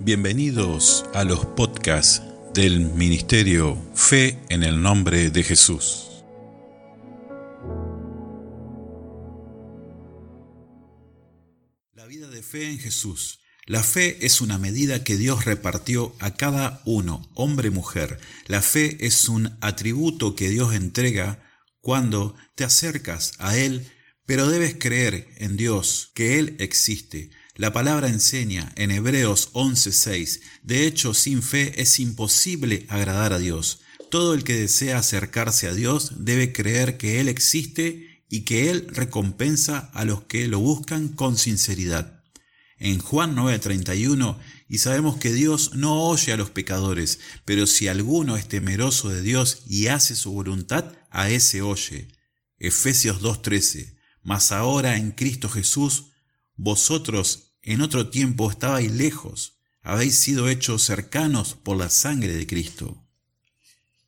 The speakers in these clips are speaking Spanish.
Bienvenidos a los podcasts del Ministerio Fe en el Nombre de Jesús. La vida de fe en Jesús. La fe es una medida que Dios repartió a cada uno, hombre mujer. La fe es un atributo que Dios entrega cuando te acercas a Él, pero debes creer en Dios, que Él existe. La palabra enseña en Hebreos 11:6, de hecho sin fe es imposible agradar a Dios. Todo el que desea acercarse a Dios debe creer que Él existe y que Él recompensa a los que lo buscan con sinceridad. En Juan 9:31, y sabemos que Dios no oye a los pecadores, pero si alguno es temeroso de Dios y hace su voluntad, a ese oye. Efesios 2:13, mas ahora en Cristo Jesús, vosotros en otro tiempo estabais lejos, habéis sido hechos cercanos por la sangre de Cristo.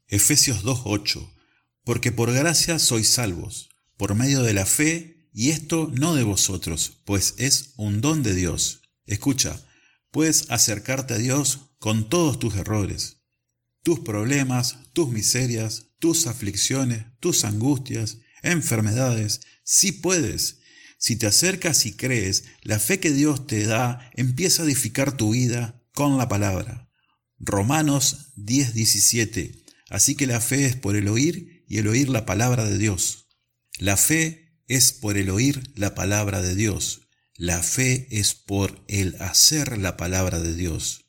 Efesios 2.8 Porque por gracia sois salvos, por medio de la fe, y esto no de vosotros, pues es un don de Dios. Escucha, puedes acercarte a Dios con todos tus errores, tus problemas, tus miserias, tus aflicciones, tus angustias, enfermedades. Sí puedes, si te acercas y crees, la fe que Dios te da empieza a edificar tu vida con la palabra. Romanos 10:17. Así que la fe es por el oír y el oír la palabra de Dios. La fe es por el oír la palabra de Dios. La fe es por el hacer la palabra de Dios.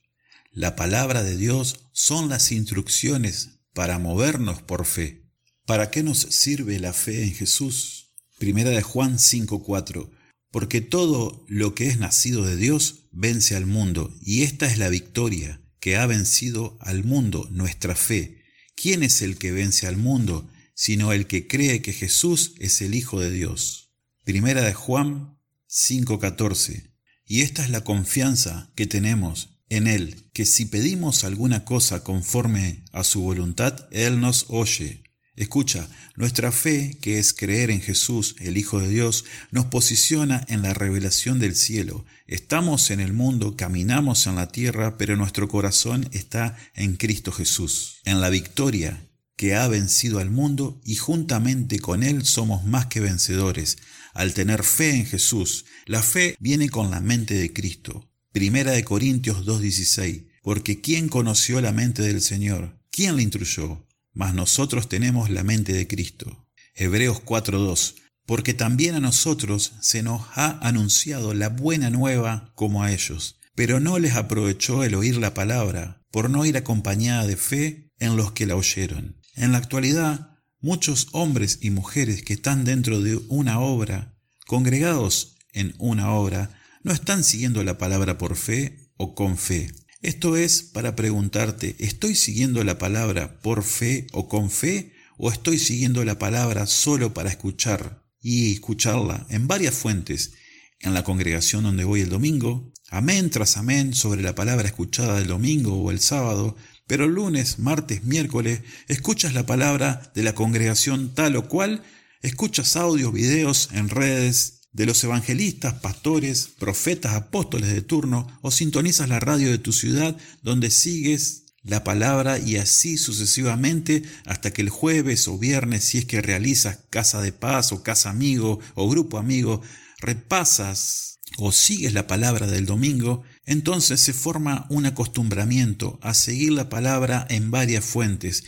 La palabra de Dios son las instrucciones para movernos por fe. ¿Para qué nos sirve la fe en Jesús? Primera de Juan 5:4, porque todo lo que es nacido de Dios vence al mundo, y esta es la victoria que ha vencido al mundo, nuestra fe. ¿Quién es el que vence al mundo, sino el que cree que Jesús es el Hijo de Dios? Primera de Juan 5:14. Y esta es la confianza que tenemos en Él, que si pedimos alguna cosa conforme a su voluntad, Él nos oye. Escucha, nuestra fe, que es creer en Jesús, el Hijo de Dios, nos posiciona en la revelación del cielo. Estamos en el mundo, caminamos en la tierra, pero nuestro corazón está en Cristo Jesús, en la victoria que ha vencido al mundo y juntamente con Él somos más que vencedores. Al tener fe en Jesús, la fe viene con la mente de Cristo. Primera de Corintios 2.16. Porque ¿quién conoció la mente del Señor? ¿Quién le instruyó? Mas nosotros tenemos la mente de Cristo. Hebreos 4.2 Porque también a nosotros se nos ha anunciado la buena nueva como a ellos, pero no les aprovechó el oír la palabra, por no ir acompañada de fe en los que la oyeron. En la actualidad, muchos hombres y mujeres que están dentro de una obra, congregados en una obra, no están siguiendo la palabra por fe o con fe, esto es para preguntarte, ¿estoy siguiendo la palabra por fe o con fe? ¿O estoy siguiendo la palabra solo para escuchar y escucharla en varias fuentes? En la congregación donde voy el domingo, amén tras amén sobre la palabra escuchada el domingo o el sábado, pero el lunes, martes, miércoles, escuchas la palabra de la congregación tal o cual, escuchas audios, videos en redes, de los evangelistas, pastores, profetas, apóstoles de turno, o sintonizas la radio de tu ciudad donde sigues la palabra y así sucesivamente hasta que el jueves o viernes, si es que realizas casa de paz o casa amigo o grupo amigo, repasas o sigues la palabra del domingo, entonces se forma un acostumbramiento a seguir la palabra en varias fuentes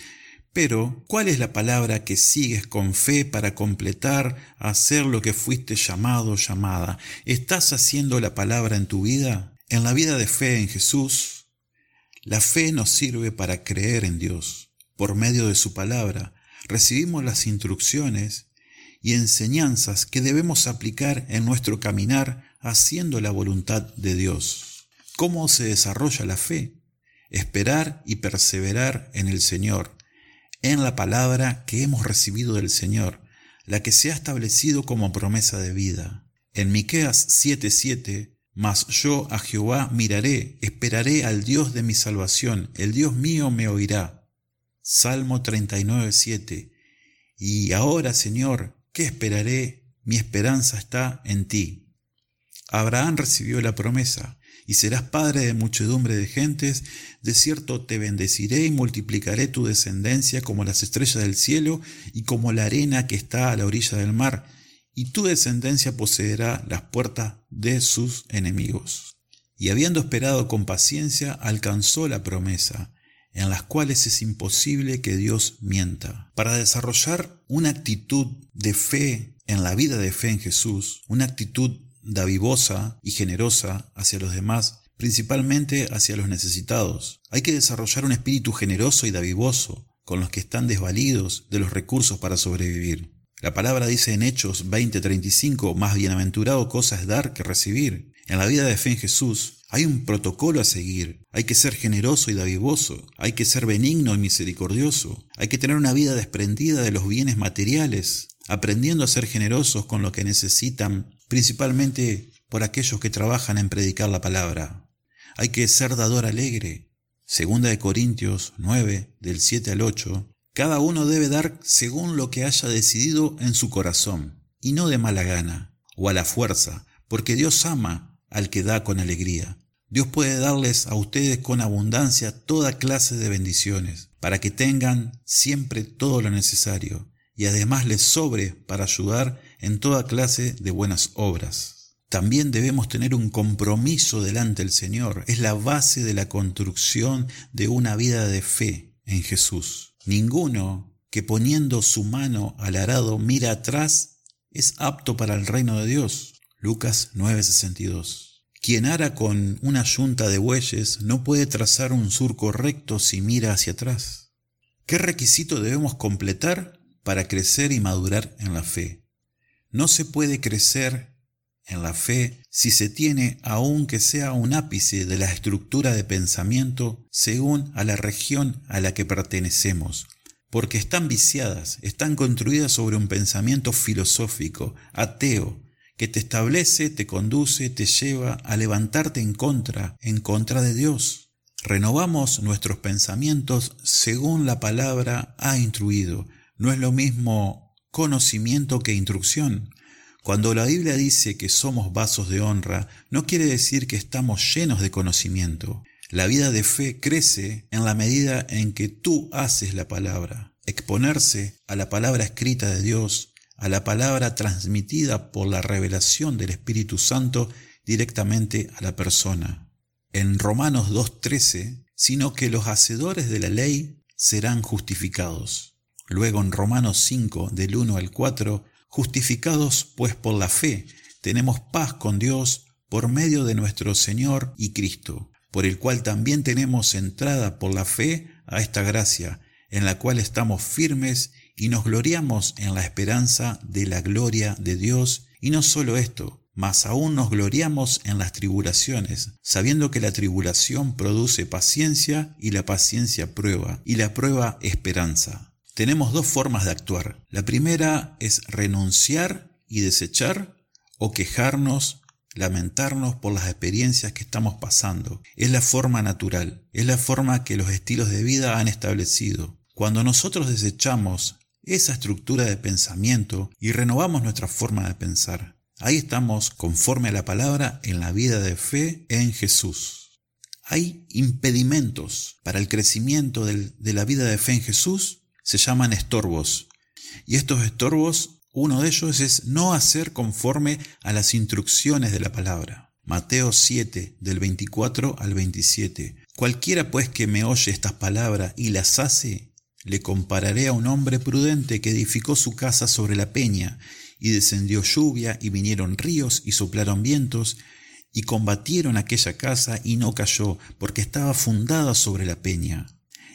pero, ¿cuál es la palabra que sigues con fe para completar, hacer lo que fuiste llamado llamada? ¿Estás haciendo la palabra en tu vida? En la vida de fe en Jesús, la fe nos sirve para creer en Dios. Por medio de su palabra, recibimos las instrucciones y enseñanzas que debemos aplicar en nuestro caminar haciendo la voluntad de Dios. ¿Cómo se desarrolla la fe? Esperar y perseverar en el Señor en la palabra que hemos recibido del Señor, la que se ha establecido como promesa de vida. En Miqueas 7:7, mas yo a Jehová miraré, esperaré al Dios de mi salvación, el Dios mío me oirá. Salmo 39:7. Y ahora, Señor, ¿qué esperaré? Mi esperanza está en ti. Abraham recibió la promesa y serás padre de muchedumbre de gentes, de cierto te bendeciré y multiplicaré tu descendencia como las estrellas del cielo y como la arena que está a la orilla del mar, y tu descendencia poseerá las puertas de sus enemigos. Y habiendo esperado con paciencia, alcanzó la promesa, en las cuales es imposible que Dios mienta. Para desarrollar una actitud de fe en la vida de fe en Jesús, una actitud davivosa y generosa hacia los demás, principalmente hacia los necesitados. Hay que desarrollar un espíritu generoso y davivoso con los que están desvalidos de los recursos para sobrevivir. La palabra dice en Hechos 20:35, más bienaventurado cosa es dar que recibir. En la vida de fe en Jesús hay un protocolo a seguir. Hay que ser generoso y davivoso. Hay que ser benigno y misericordioso. Hay que tener una vida desprendida de los bienes materiales, aprendiendo a ser generosos con lo que necesitan principalmente por aquellos que trabajan en predicar la palabra. Hay que ser dador alegre. Segunda de Corintios 9, del 7 al 8. Cada uno debe dar según lo que haya decidido en su corazón, y no de mala gana, o a la fuerza, porque Dios ama al que da con alegría. Dios puede darles a ustedes con abundancia toda clase de bendiciones, para que tengan siempre todo lo necesario, y además les sobre para ayudar en toda clase de buenas obras. También debemos tener un compromiso delante del Señor. Es la base de la construcción de una vida de fe en Jesús. Ninguno que poniendo su mano al arado mira atrás es apto para el reino de Dios. Lucas 9:62. Quien ara con una yunta de bueyes no puede trazar un surco recto si mira hacia atrás. ¿Qué requisito debemos completar para crecer y madurar en la fe? No se puede crecer en la fe si se tiene aunque sea un ápice de la estructura de pensamiento según a la región a la que pertenecemos, porque están viciadas, están construidas sobre un pensamiento filosófico, ateo, que te establece, te conduce, te lleva a levantarte en contra, en contra de Dios. Renovamos nuestros pensamientos según la palabra ha instruido. No es lo mismo conocimiento que instrucción. Cuando la Biblia dice que somos vasos de honra, no quiere decir que estamos llenos de conocimiento. La vida de fe crece en la medida en que tú haces la palabra. Exponerse a la palabra escrita de Dios, a la palabra transmitida por la revelación del Espíritu Santo directamente a la persona. En Romanos 2.13, sino que los hacedores de la ley serán justificados. Luego en Romanos 5 del 1 al 4, justificados pues por la fe, tenemos paz con Dios por medio de nuestro Señor y Cristo, por el cual también tenemos entrada por la fe a esta gracia, en la cual estamos firmes y nos gloriamos en la esperanza de la gloria de Dios, y no solo esto, mas aún nos gloriamos en las tribulaciones, sabiendo que la tribulación produce paciencia y la paciencia prueba, y la prueba esperanza. Tenemos dos formas de actuar. La primera es renunciar y desechar o quejarnos, lamentarnos por las experiencias que estamos pasando. Es la forma natural, es la forma que los estilos de vida han establecido. Cuando nosotros desechamos esa estructura de pensamiento y renovamos nuestra forma de pensar, ahí estamos conforme a la palabra en la vida de fe en Jesús. Hay impedimentos para el crecimiento de la vida de fe en Jesús se llaman estorbos. Y estos estorbos, uno de ellos es no hacer conforme a las instrucciones de la palabra. Mateo 7, del 24 al 27. Cualquiera pues que me oye estas palabras y las hace, le compararé a un hombre prudente que edificó su casa sobre la peña, y descendió lluvia, y vinieron ríos, y soplaron vientos, y combatieron aquella casa, y no cayó, porque estaba fundada sobre la peña.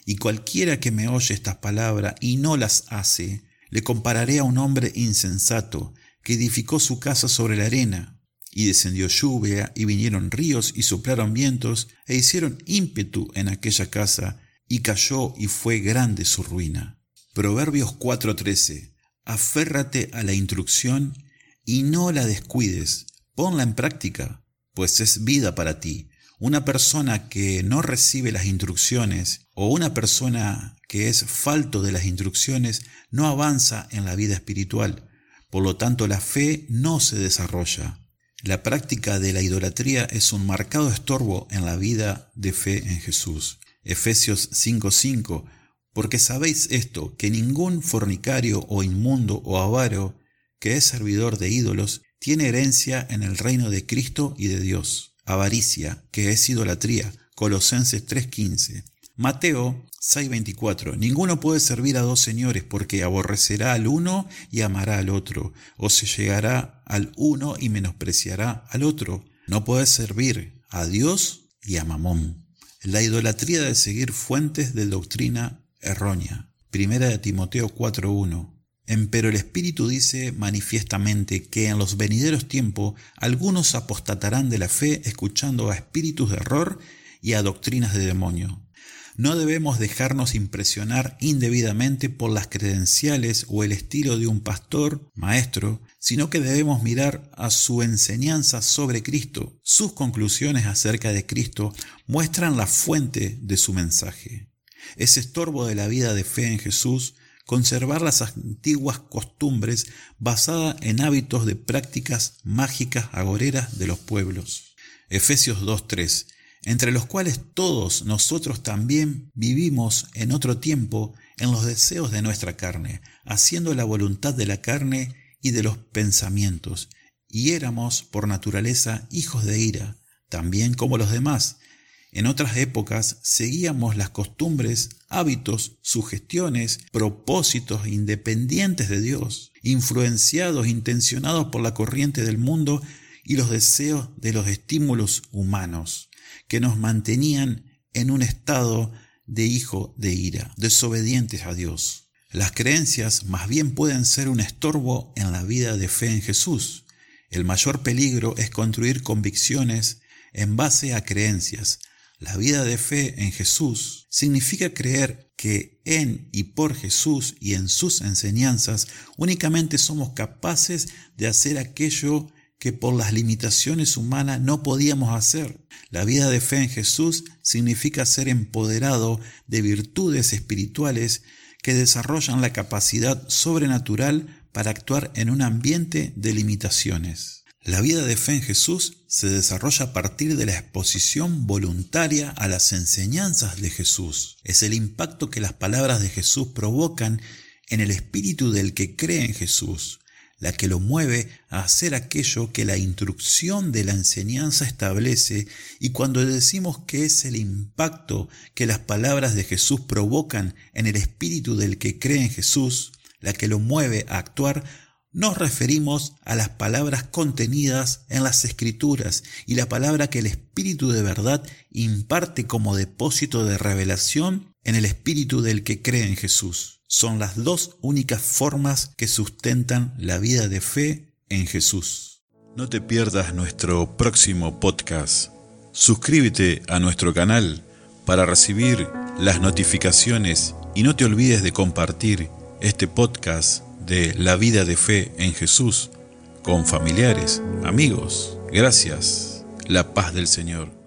Y cualquiera que me oye estas palabras y no las hace, le compararé a un hombre insensato que edificó su casa sobre la arena. Y descendió lluvia, y vinieron ríos, y soplaron vientos, e hicieron ímpetu en aquella casa, y cayó y fue grande su ruina. Proverbios 4:13. Aférrate a la instrucción y no la descuides, ponla en práctica, pues es vida para ti. Una persona que no recibe las instrucciones o una persona que es falto de las instrucciones no avanza en la vida espiritual. Por lo tanto, la fe no se desarrolla. La práctica de la idolatría es un marcado estorbo en la vida de fe en Jesús. Efesios 5:5 Porque sabéis esto, que ningún fornicario o inmundo o avaro que es servidor de ídolos tiene herencia en el reino de Cristo y de Dios. Avaricia, que es idolatría. Colosenses 3:15. Mateo 6:24. Ninguno puede servir a dos señores porque aborrecerá al uno y amará al otro, o se llegará al uno y menospreciará al otro. No puede servir a Dios y a Mamón. La idolatría de seguir fuentes de doctrina errónea. Primera de Timoteo 4:1. Pero el Espíritu dice manifiestamente que en los venideros tiempos algunos apostatarán de la fe escuchando a espíritus de error y a doctrinas de demonio no debemos dejarnos impresionar indebidamente por las credenciales o el estilo de un pastor, maestro, sino que debemos mirar a su enseñanza sobre Cristo. Sus conclusiones acerca de Cristo muestran la fuente de su mensaje. Ese estorbo de la vida de fe en Jesús conservar las antiguas costumbres basadas en hábitos de prácticas mágicas agoreras de los pueblos. Efesios 2.3 entre los cuales todos nosotros también vivimos en otro tiempo en los deseos de nuestra carne, haciendo la voluntad de la carne y de los pensamientos, y éramos por naturaleza hijos de ira, también como los demás. En otras épocas seguíamos las costumbres, hábitos, sugestiones, propósitos independientes de Dios, influenciados, intencionados por la corriente del mundo y los deseos de los estímulos humanos que nos mantenían en un estado de hijo de ira, desobedientes a Dios. Las creencias más bien pueden ser un estorbo en la vida de fe en Jesús. El mayor peligro es construir convicciones en base a creencias. La vida de fe en Jesús significa creer que en y por Jesús y en sus enseñanzas únicamente somos capaces de hacer aquello que por las limitaciones humanas no podíamos hacer. La vida de fe en Jesús significa ser empoderado de virtudes espirituales que desarrollan la capacidad sobrenatural para actuar en un ambiente de limitaciones. La vida de fe en Jesús se desarrolla a partir de la exposición voluntaria a las enseñanzas de Jesús. Es el impacto que las palabras de Jesús provocan en el espíritu del que cree en Jesús la que lo mueve a hacer aquello que la instrucción de la enseñanza establece y cuando decimos que es el impacto que las palabras de Jesús provocan en el espíritu del que cree en Jesús, la que lo mueve a actuar, nos referimos a las palabras contenidas en las escrituras y la palabra que el Espíritu de verdad imparte como depósito de revelación en el espíritu del que cree en Jesús son las dos únicas formas que sustentan la vida de fe en Jesús. No te pierdas nuestro próximo podcast. Suscríbete a nuestro canal para recibir las notificaciones y no te olvides de compartir este podcast de la vida de fe en Jesús con familiares, amigos. Gracias. La paz del Señor.